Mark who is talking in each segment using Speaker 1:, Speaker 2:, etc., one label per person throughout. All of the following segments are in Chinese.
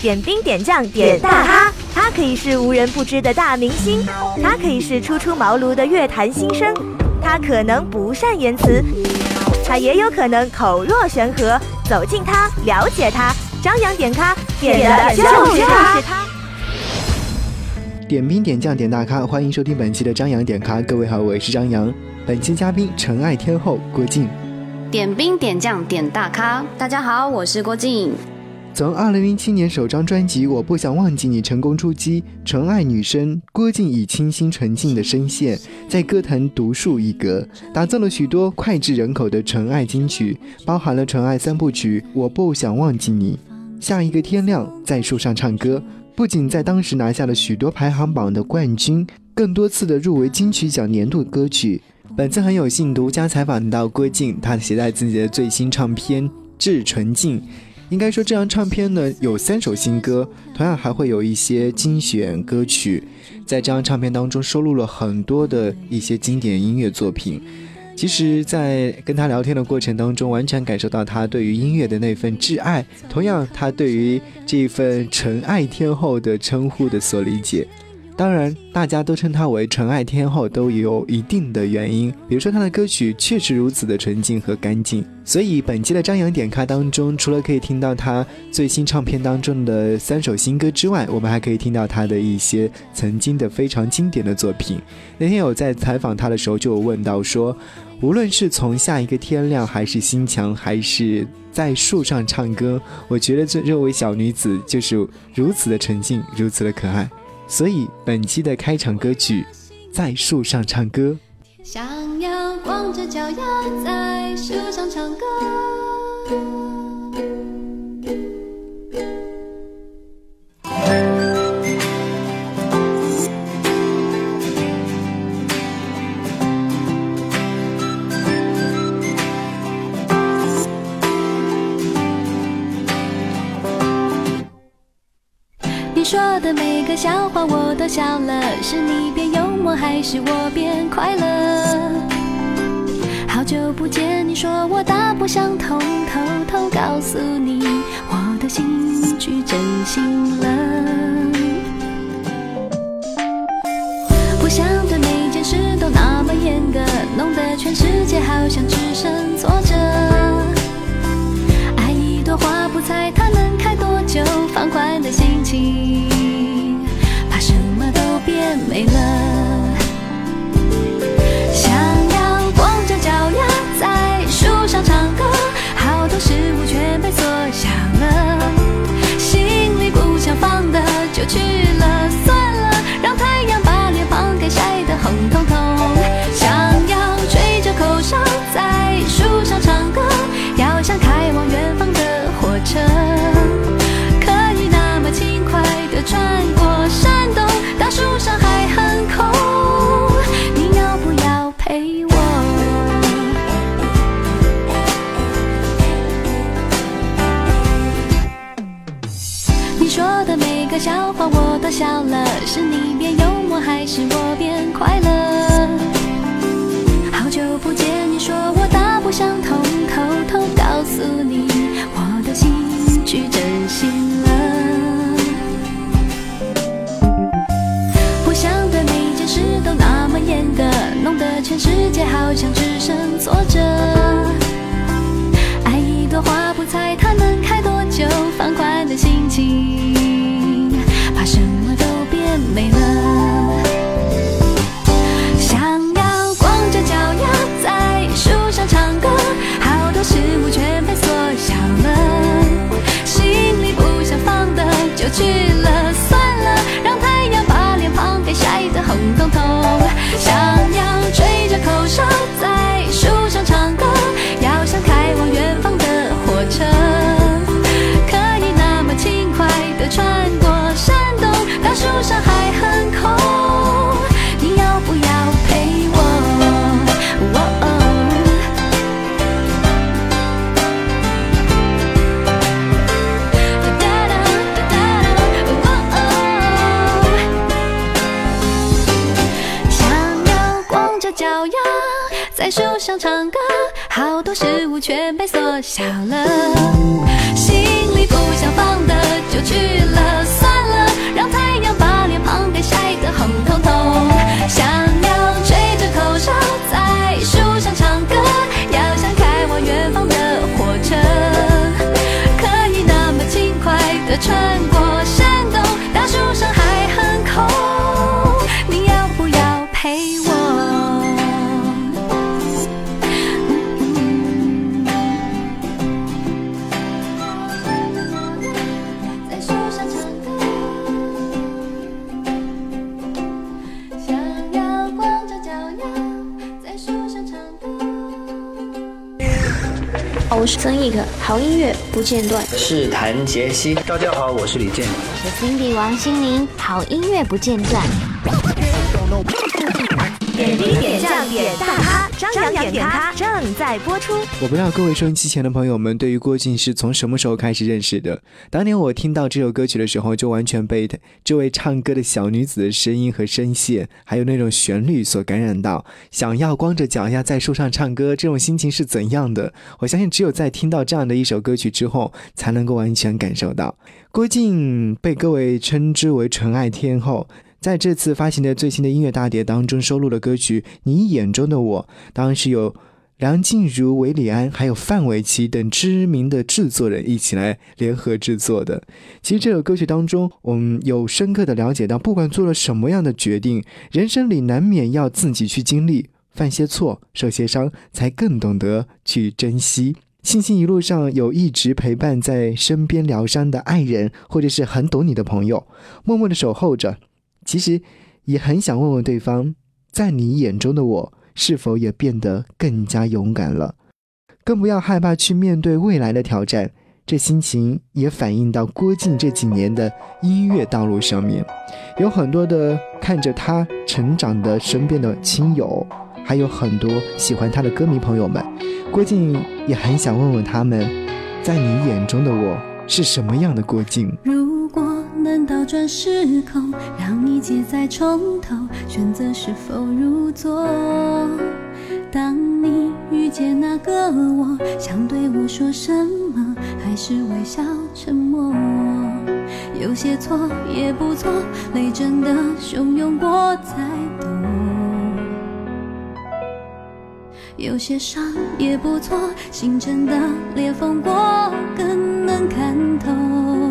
Speaker 1: 点兵点将点大咖，他可以是无人不知的大明星，他可以是初出茅庐的乐坛新生，他可能不善言辞，他也有可能口若悬河。走近他，了解他，张扬点咖，点的就是他。
Speaker 2: 点兵点将点大咖，欢迎收听本期的张扬点咖。各位好，我是张扬。本期嘉宾纯爱天后郭靖。
Speaker 3: 点兵点将点大咖，大家好，我是郭靖。
Speaker 2: 从二零零七年首张专辑《我不想忘记你》成功出击，纯爱女生郭靖以清新纯净的声线在歌坛独树一格，打造了许多脍炙人口的纯爱金曲，包含了纯爱三部曲《我不想忘记你》《下一个天亮》在树上唱歌。不仅在当时拿下了许多排行榜的冠军，更多次的入围金曲奖年度歌曲。本次很有幸独家采访到郭靖，他携带自己的最新唱片《致纯净》。应该说，这张唱片呢有三首新歌，同样还会有一些精选歌曲。在这张唱片当中，收录了很多的一些经典音乐作品。其实，在跟他聊天的过程当中，完全感受到他对于音乐的那份挚爱，同样他对于这份纯爱天后的称呼的所理解。当然，大家都称她为纯爱天后，都有一定的原因。比如说，她的歌曲确实如此的纯净和干净。所以，本期的张扬点咖当中，除了可以听到她最新唱片当中的三首新歌之外，我们还可以听到她的一些曾经的非常经典的作品。那天有在采访她的时候，就有问到说，无论是从下一个天亮，还是心墙，还是在树上唱歌，我觉得这这位小女子就是如此的纯净，如此的可爱。所以本期的开场歌曲在树上唱歌。
Speaker 4: 想要光着脚丫在树上唱歌。的每个笑话我都笑了，是你变幽默还是我变快乐？好久不见，你说我大不相同，偷偷告诉你，我的心去真心了。过去了。
Speaker 5: 间断。
Speaker 6: 是谭杰希，
Speaker 7: 大家好，我是李健。
Speaker 8: 我是 Cindy 王心凌，好音乐不间断。
Speaker 1: 点大咖，张扬点咖正在播出。
Speaker 2: 我不知道各位收音机前的朋友们对于郭靖是从什么时候开始认识的？当年我听到这首歌曲的时候，就完全被这位唱歌的小女子的声音和声线，还有那种旋律所感染到，想要光着脚丫在树上唱歌，这种心情是怎样的？我相信只有在听到这样的一首歌曲之后，才能够完全感受到。郭靖被各位称之为纯爱天后。在这次发行的最新的音乐大碟当中，收录的歌曲《你眼中的我》，当然是有梁静茹、韦礼安，还有范玮琪等知名的制作人一起来联合制作的。其实这首歌曲当中，我们有深刻的了解到，不管做了什么样的决定，人生里难免要自己去经历，犯些错，受些伤，才更懂得去珍惜。庆幸一路上有一直陪伴在身边疗伤的爱人，或者是很懂你的朋友，默默的守候着。其实也很想问问对方，在你眼中的我是否也变得更加勇敢了？更不要害怕去面对未来的挑战。这心情也反映到郭靖这几年的音乐道路上面，有很多的看着他成长的身边的亲友，还有很多喜欢他的歌迷朋友们。郭靖也很想问问他们，在你眼中的我是什么样的郭靖？
Speaker 4: 倒转时空，让一切再从头，选择是否入座。当你遇见那个我，想对我说什么，还是微笑沉默？有些错也不错，泪真的汹涌过才懂。有些伤也不错，心真的裂缝过更能看透。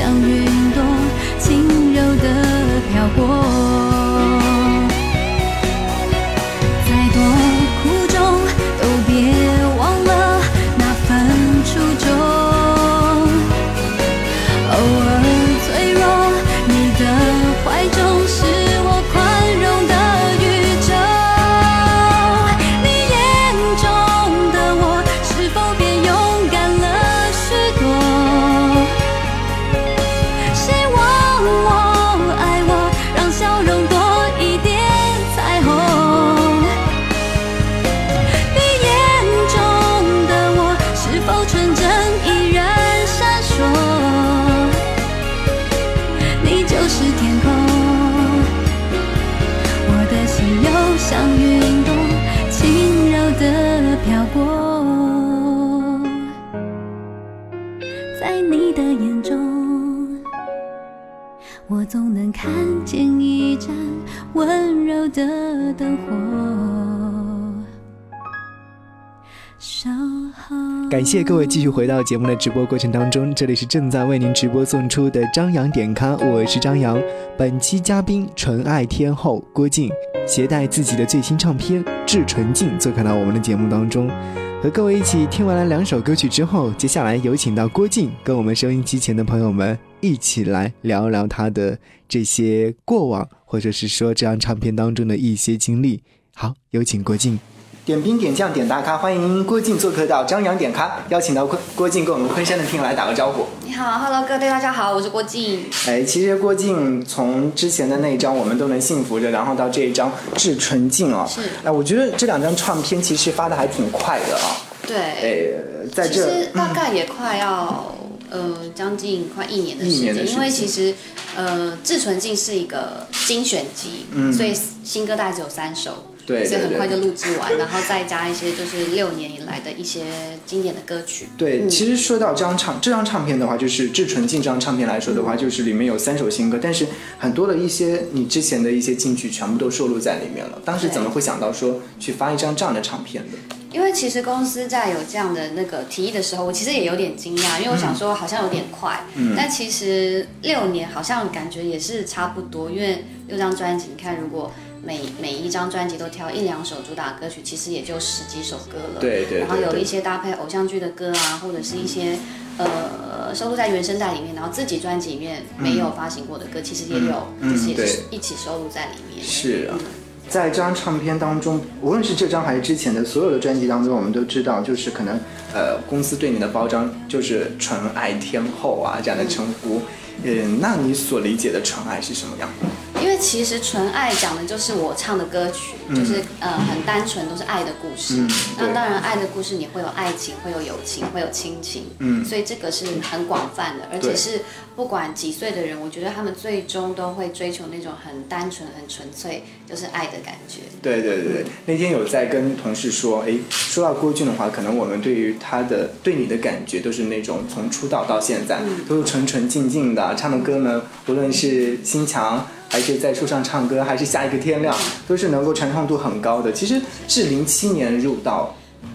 Speaker 4: 像云朵轻柔的飘过
Speaker 6: 感谢各位继续回到节目的直播过程当中，这里是正在为您直播送出的张扬点咖，我是张扬。本期嘉宾纯爱天后郭靖，携带自己的最新唱片《致纯净》做客到我们的节目当中，和各位一起听完了两首歌曲之后，接下来有请到郭靖跟我们收音机前的朋友们一起来聊聊他的这些过往，或者是说这张唱片当中的一些经历。好，有请郭靖。点兵点将点大咖，欢迎郭靖做客到张扬点咖，邀请到郭郭靖跟我们昆山的听友来打个招呼。
Speaker 3: 你好，Hello，各位大家好，我是郭靖。
Speaker 6: 哎，其实郭靖从之前的那一张《我们都能幸福着》，然后到这一张《至纯净》啊，
Speaker 3: 是
Speaker 6: 哎，我觉得这两张唱片其实发的还挺快的啊。
Speaker 3: 对，
Speaker 6: 哎，在这
Speaker 3: 其
Speaker 6: 这
Speaker 3: 实大概也快要、呃将近快一年的时间，
Speaker 6: 一年的时间
Speaker 3: 因为其实呃《至纯净》是一个精选集，
Speaker 6: 嗯
Speaker 3: 所以新歌大概只有三首。
Speaker 6: 对
Speaker 3: 所以很快就录制完，然后再加一些就是六年以来的一些经典的歌曲。
Speaker 6: 对，
Speaker 3: 嗯
Speaker 6: 其实说到这张唱这张唱片的话，就是《至纯净》这张唱片来说的话，就是里面有三首新歌，但是很多的一些你之前的一些金曲全部都收录在里面了。当时怎么会想到说去发一张这样的唱片的？
Speaker 3: 因为其实公司在有这样的那个提议的时候，我其实也有点惊讶，因为我想说好像有点快，
Speaker 6: 嗯
Speaker 3: 但其实六年好像感觉也是差不多，因为六张专辑，你看如果每每一张专辑都挑一两首主打歌曲，其实也就十几首歌了。
Speaker 6: 对对对
Speaker 3: 然后有一些搭配偶像剧的歌啊，或者是一些呃收录在原声带里面，然后自己专辑里面没有发行过的歌，其实也有，
Speaker 6: 嗯
Speaker 3: 就是也是一起收录在里面。
Speaker 6: 是啊
Speaker 3: 嗯
Speaker 6: 在这张唱片当中，无论是这张还是之前的所有的专辑当中，我们都知道，就是可能呃公司对你的包装就是纯爱天后啊这样的称呼。嗯，那你所理解的纯爱是什么样的？
Speaker 3: 其实纯爱讲的就是我唱的歌曲，就是呃很单纯，都是爱的故事。
Speaker 6: 嗯
Speaker 3: 那当然，爱的故事你会有爱情，会有友情，会有亲情。
Speaker 6: 嗯
Speaker 3: 所以这个是很广泛的，而且是不管几岁的人，我觉得他们最终都会追求那种很单纯、很纯粹，就是爱的感觉。
Speaker 6: 对对对对，那天有在跟同事说，哎，说到郭俊的话，可能我们对于他的对你的感觉都是那种从出道到现在、都是纯纯净净的，唱的歌呢，无论是心墙，还是在树上唱歌，还是下一个天亮，都是能够传唱度很高的。其实是零七年入道，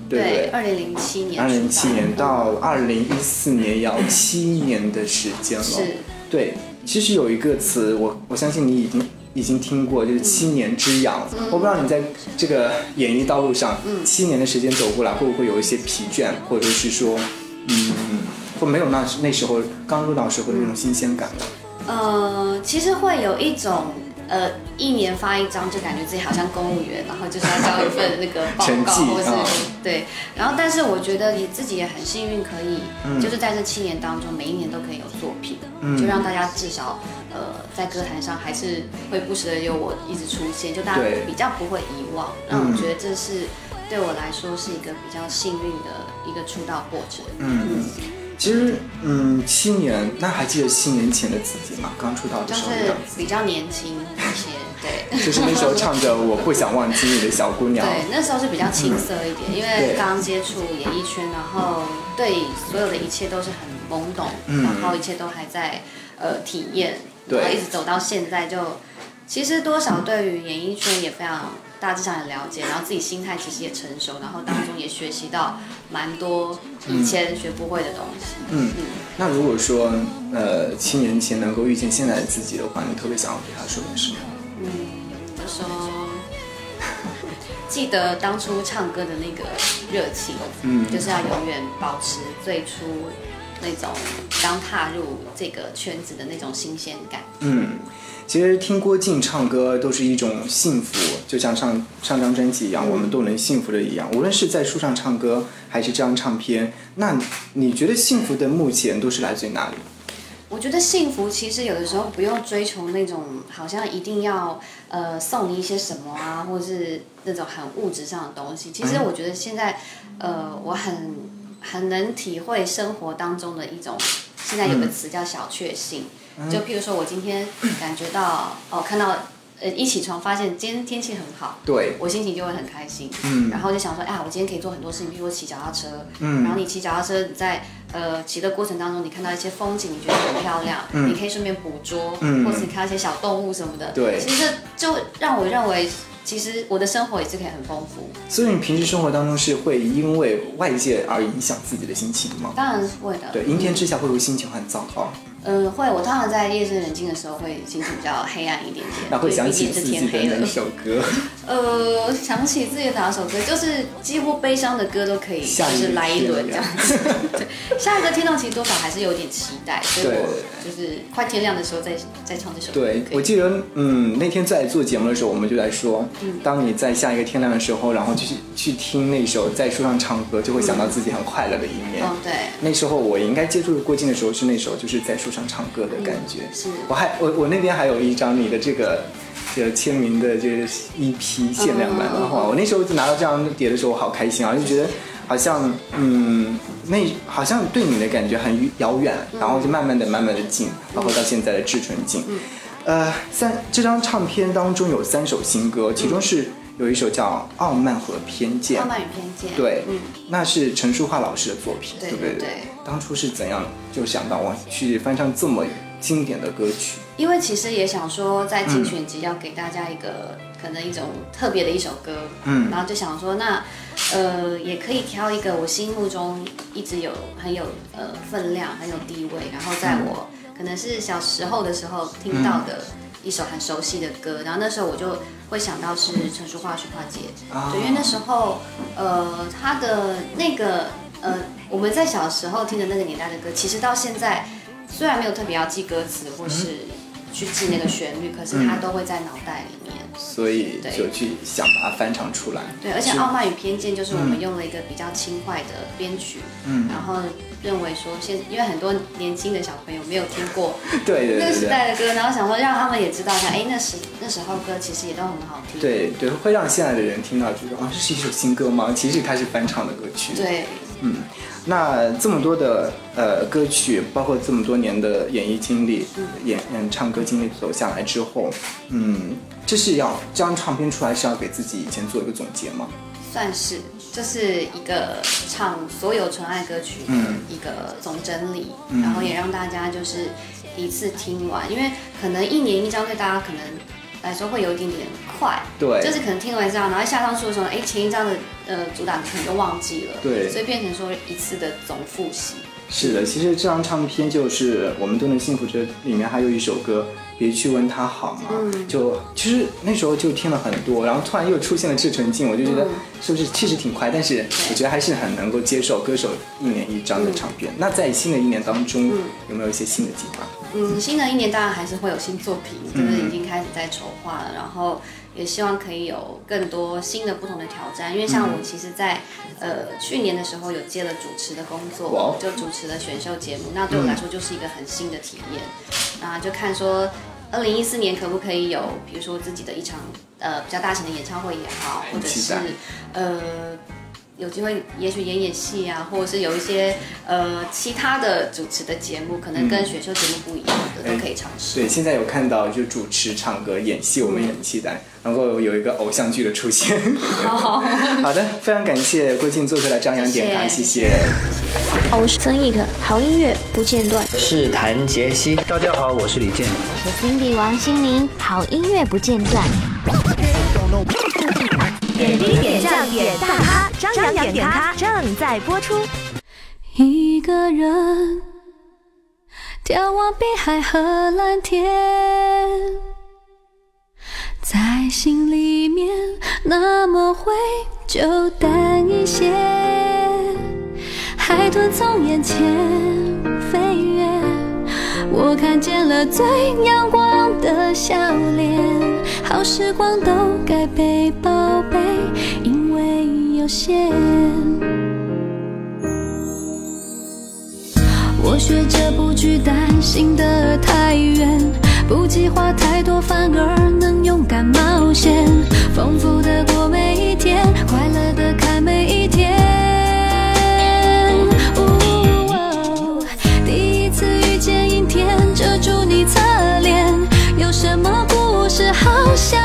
Speaker 6: 对？
Speaker 3: 二零零七年
Speaker 6: 二零零七年到二零一四年要七年的时间了。
Speaker 3: 是
Speaker 6: 对，其实有一个词，我我相信你已经已经听过，就是七年之痒。
Speaker 3: 嗯
Speaker 6: 我不知道你在这个演艺道路上，七年的时间走过来，会不会有一些疲倦，或者是说，嗯，或没有那那时候刚入道时候的那种新鲜感呢？
Speaker 3: 呃，其实会有一种呃，一年发一张，就感觉自己好像公务员，然后就是要交一份那个报告，或是、
Speaker 6: 啊
Speaker 3: 对。然后，但是我觉得你自己也很幸运，可以、
Speaker 6: 嗯
Speaker 3: 就是在这七年当中，每一年都可以有作品，
Speaker 6: 嗯
Speaker 3: 就让大家至少呃在歌坛上还是会不时的有我一直出现，就大家比较不会遗忘。让我觉得这是对我来说是一个比较幸运的一个出道过程。
Speaker 6: 嗯，其实，嗯，七年，那还记得七年前的自己吗？刚出道的
Speaker 3: 就是
Speaker 6: 时候
Speaker 3: 比较年轻一些，对。
Speaker 6: 就是那时候唱着“我不想忘记你”的小姑娘。
Speaker 3: 对，那时候是比较青涩一点，因为 刚接触演艺圈，然后对所有的一切都是很懵懂，
Speaker 6: 嗯
Speaker 3: 然后一切都还在呃体验，
Speaker 6: 对
Speaker 3: 然后一直走到现在就，其实多少对于演艺圈也非常大致上也了解，然后自己心态其实也成熟，然后当中也学习到蛮多以前学不会的东西。
Speaker 6: 嗯，嗯那如果说，呃，七年前能够遇见现在的自己的话，你特别想要对他说点什么？
Speaker 3: 嗯，就说记得当初唱歌的那个热情，
Speaker 6: 嗯
Speaker 3: 就是要永远保持最初那种刚踏入这个圈子的那种新鲜感。
Speaker 6: 嗯，其实听郭靖唱歌都是一种幸福，就像上上张专辑一样，我们都能幸福的一样。无论是在树上唱歌，还是这张唱片，那你觉得幸福的目前都是来自于哪里？
Speaker 3: 我觉得幸福其实有的时候不用追求那种好像一定要呃送你一些什么啊，或是那种很物质上的东西。其实我觉得现在呃我很很能体会生活当中的一种，现在有个词叫小确幸。就譬如说我今天感觉到哦看到呃一起床发现今天天气很好，
Speaker 6: 对，
Speaker 3: 我心情就会很开心，
Speaker 6: 嗯。
Speaker 3: 然后就想说，啊，我今天可以做很多事情，比如说骑脚踏车，
Speaker 6: 嗯。
Speaker 3: 然后你骑脚踏车，你在呃骑的过程当中，你看到一些风景，你觉得很漂亮，
Speaker 6: 嗯。
Speaker 3: 你可以顺便捕捉，
Speaker 6: 嗯。
Speaker 3: 或是你看到一些小动物什么的，
Speaker 6: 对。
Speaker 3: 其实就让我认为其实我的生活也是可以很丰富。
Speaker 6: 所以你平时生活当中是会因为外界而影响自己的心情吗？
Speaker 3: 当然是会的。
Speaker 6: 对，阴天之下会不会心情很糟糕？
Speaker 3: 嗯，会。我通常在夜深人静的时候会心情比较黑暗一点点。
Speaker 6: 那会想起自己的哪首歌？
Speaker 3: 呃，想起自己的哪首歌，就是几乎悲伤的歌都可以，就是来一轮这样 子。对，下一个天亮其实多少还是有点期待，所以我就是快天亮的时候再再唱这首歌。
Speaker 6: 对，我记得嗯，那天在做节目的时候，我们就在说，当你在下一个天亮的时候，然后去去听那首在树上唱歌，就会想到自己很快乐的一面。
Speaker 3: 哦，对。
Speaker 6: 那时候我应该接触郭靖的时候是那首就是在树上唱歌的感觉。
Speaker 3: 是。
Speaker 6: 我还我我那边还有一张你的这个。这签名的这个一批限量版的话，我那时候就拿到这张碟的时候，我好开心啊！就觉得好像嗯，那好像对你的感觉很遥远，然后就慢慢的、慢慢的近，然后到现在的至纯净。呃，三这张唱片当中有三首新歌，其中是有一首叫《傲慢和偏见》。
Speaker 3: 傲慢与偏见。
Speaker 6: 对，那是陈淑桦老师的作品，对不对？
Speaker 3: 对。
Speaker 6: 当初是怎样就想到我去翻唱这么经典的歌曲？
Speaker 3: 因为其实也想说，在精选集要给大家一个可能一种特别的一首歌，嗯，然后就想说，那呃也可以挑一个我心目中一直有很有呃分量、很有地位，然后在我可能是小时候的时候听到的一首很熟悉的歌，然后那时候我就会想到是陈淑桦、徐桦姐，对，因为那时候呃她的那个呃我们在小时候听的那个年代的歌，其实到现在虽然没有特别要记歌词或是。去记那个旋律，可是它都会在脑袋里面，
Speaker 6: 所以就去想把它翻唱出来。
Speaker 3: 对，而且《傲慢与偏见》就是我们用了一个比较轻快的编曲，嗯，然后认为说现因为很多年轻的小朋友没有听过
Speaker 6: 对
Speaker 3: 那个时代的歌，然后想说让他们也知道一下，哎，那时那时候歌其实也都很好听。
Speaker 6: 对对，会让现在的人听到觉得啊，这是一首新歌吗？其实它是翻唱的歌曲。
Speaker 3: 对，
Speaker 6: 嗯。那这么多的呃歌曲，包括这么多年的演艺经历、演嗯唱歌经历走下来之后，嗯，这是要这张唱片出来是要给自己以前做一个总结吗？
Speaker 3: 算是，这是一个唱所有纯爱歌曲的一个总整理，然后也让大家就是一次听完，因为可能一年一张对大家可能。来说会有一点点快，
Speaker 6: 对，
Speaker 3: 就是可能听完这张，然后下上书的时候，哎，前一张的呃主打可能就忘记了，
Speaker 6: 对，
Speaker 3: 所以变成说一次的总复习。
Speaker 6: 是的，其实这张唱片就是我们都能幸福着，里面还有一首歌。别去问他好吗？嗯就其实那时候就听了很多，然后突然又出现了《致纯净》，我就觉得是不是确实挺快，但是我觉得还是很能够接受歌手一年一张的唱片。那在新的一年当中，有没有一些新的计划？
Speaker 3: 嗯，新的一年当然还是会有新作品，就是已经开始在筹划了，然后也希望可以有更多新的不同的挑战。因为像我其实，在呃去年的时候有接了主持的工作，就主持了选秀节目，那对我来说就是一个很新的体验。啊，就看说，二零一四年可不可以有，比如说自己的一场呃比较大型的演唱会也好，或者是呃有机会也许演演戏啊，或者是有一些呃其他的主持的节目，可能跟选秀节目不一样的都可以尝试。
Speaker 6: 对，现在有看到就主持、唱歌、演戏，我们也很期待，能够有一个偶像剧的出现。
Speaker 3: 好，
Speaker 6: 好的，非常感谢郭靖做出来张扬点盘，谢谢。
Speaker 5: 我是曾轶可，好音乐不间断。
Speaker 7: 我是谭杰希，
Speaker 9: 大家好，我是李健。
Speaker 8: 我是 Cindy 王心凌，好音乐不间断。
Speaker 1: 点滴点将点大咖，张扬点咖正在播出。
Speaker 4: 一个人眺望碧海和蓝天，在心里面那么灰就淡一些。海豚从眼前飞越，我看见了最阳光的笑脸。好时光都该被宝贝，有限。我学着不去担心的太远，不计划太多，反而能勇敢冒险，丰富的过每一天，快乐的看每一天。遮住你侧脸，有什么故事好想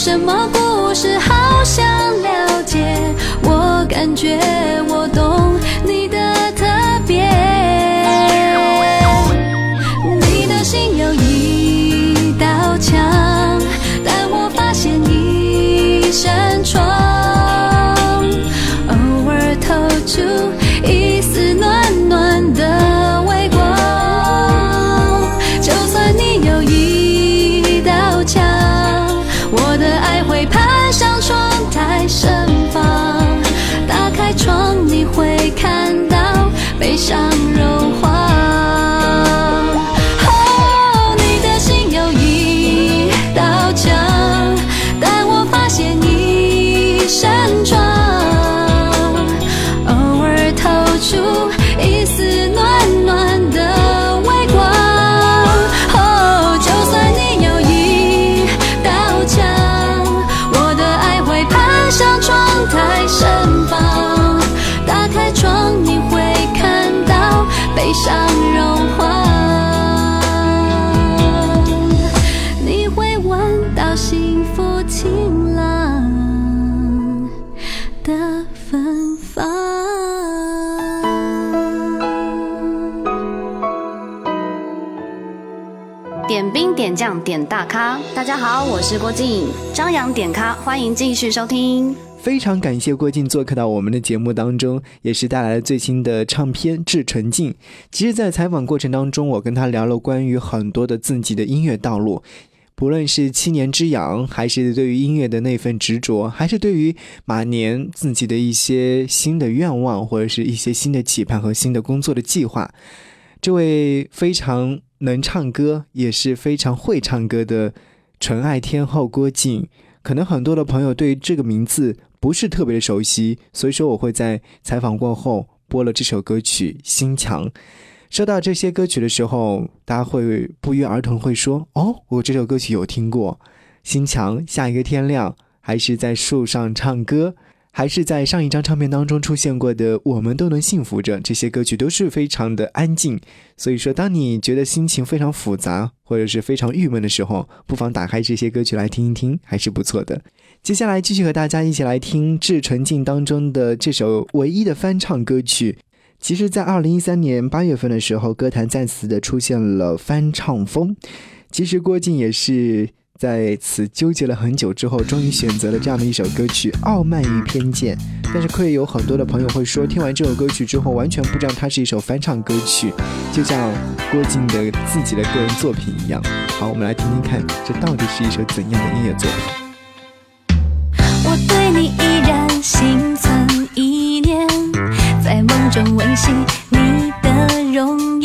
Speaker 4: 什么故事？好想了解，我感觉想融化。哦，你的心有一道墙，但我发现一扇窗，
Speaker 3: 点大咖，大家好，我是郭靖，张扬点咖，欢迎继续收听。
Speaker 2: 非常感谢郭靖做客到我们的节目当中，也是带来了最新的唱片《致纯净》。其实，在采访过程当中，我跟他聊了关于很多的自己的音乐道路，不论是七年之痒，还是对于音乐的那份执着，还是对于马年自己的一些新的愿望，或者是一些新的期盼和新的工作的计划。这位非常能唱歌，也是非常会唱歌的纯爱天后郭靖，可能很多的朋友对这个名字不是特别的熟悉，所以说我会在采访过后播了这首歌曲《心墙》。说到这些歌曲的时候，大家会不约而同会说：“哦，我这首歌曲有听过，《心墙》、下一个天亮，还是在树上唱歌。”还是在上一张唱片当中出现过的《我们都能幸福着》，这些歌曲都是非常的安静。所以说，当你觉得心情非常复杂或者是非常郁闷的时候，不妨打开这些歌曲来听一听，还是不错的。接下来继续和大家一起来听《致纯净》当中的这首唯一的翻唱歌曲。其实，在二零一三年八月份的时候，歌坛再次的出现了翻唱风。其实郭靖也是。在此纠结了很久之后，终于选择了这样的一首歌曲《傲慢与偏见》。但是，可以有很多的朋友会说，听完这首歌曲之后，完全不知道它是一首翻唱歌曲，就像郭靖的自己的个人作品一样。好，我们来听听看，这到底是一首怎样的音乐作品？
Speaker 4: 我对你依然心存意念，在梦中温习你的容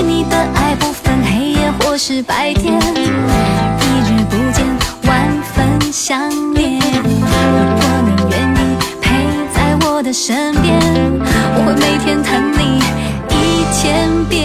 Speaker 4: 对你的爱不分黑夜或是白天，一日不见，万分想念。如果你愿意陪在我的身边，我会每天疼你一千遍。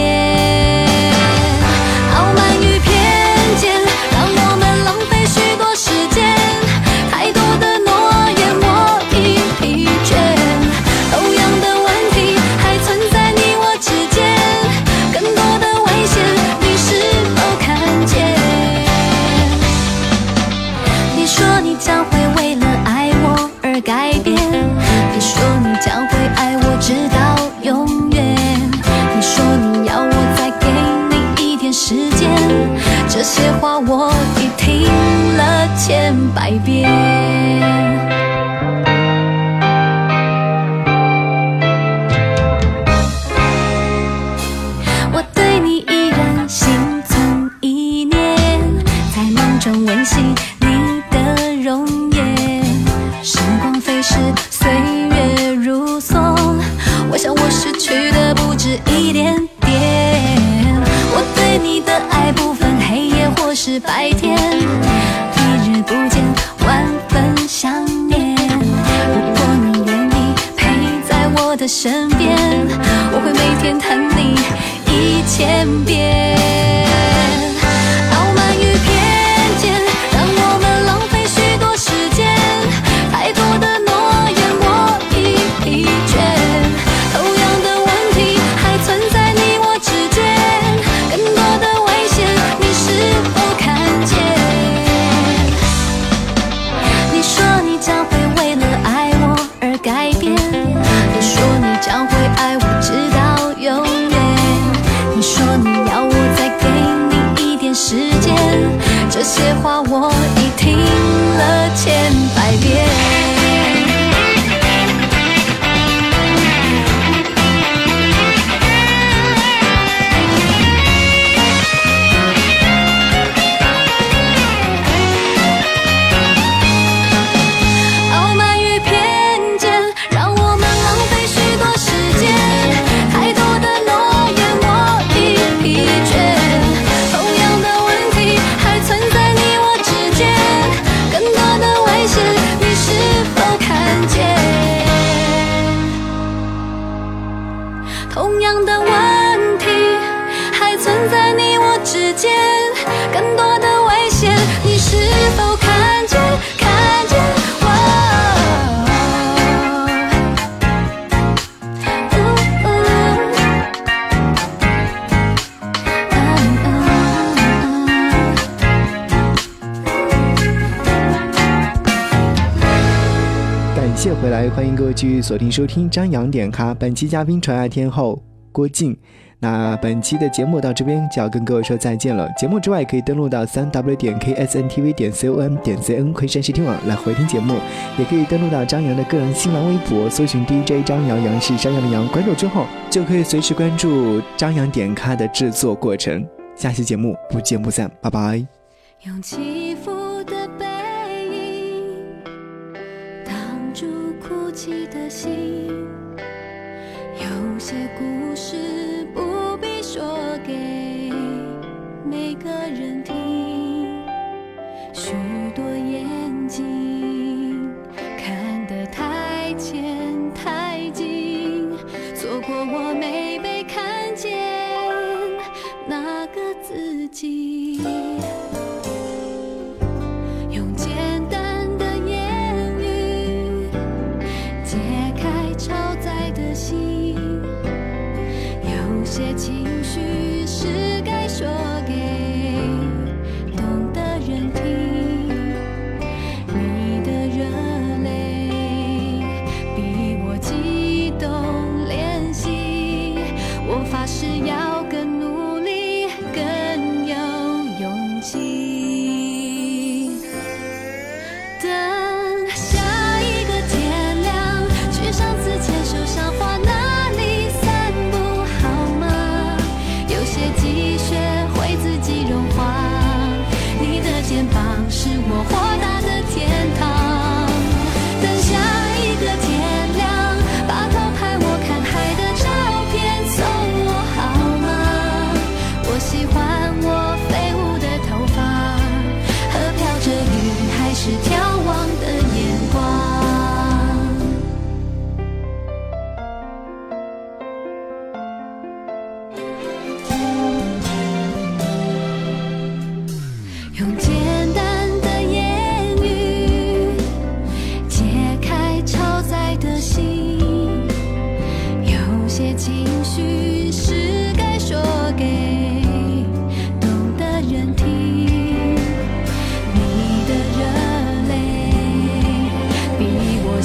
Speaker 2: 欢迎各位继续锁定收听张扬点咖。本期嘉宾纯爱天后郭靖。那本期的节目到这边就要跟各位说再见了。节目之外，可以登录到三 w 点 ksntv 点 com 点 cn 昆山视听网来回听节目，也可以登录到张扬的个人新浪微博，搜寻 DJ 张扬，杨是山羊的羊，关注之后就可以随时关注张扬点咖的制作过程。下期节目不见不散，拜拜。
Speaker 4: 用起起的心，有些孤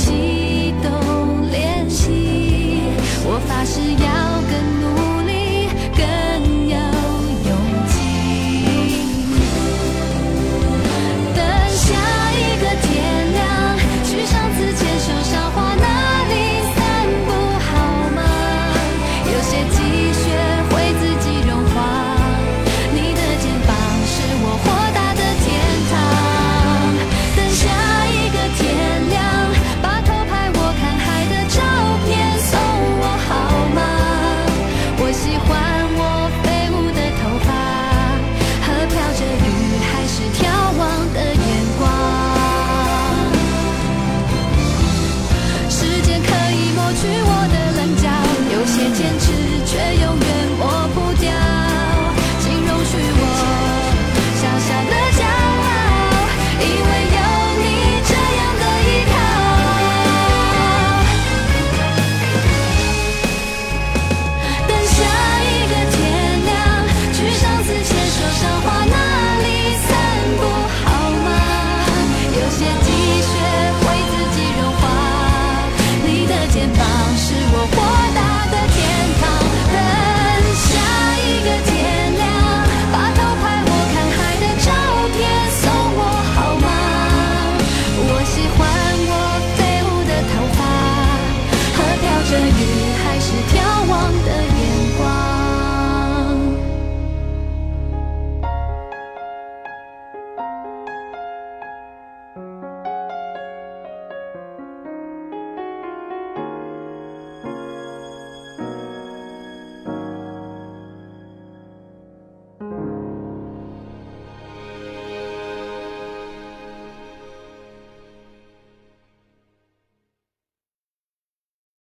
Speaker 4: 记。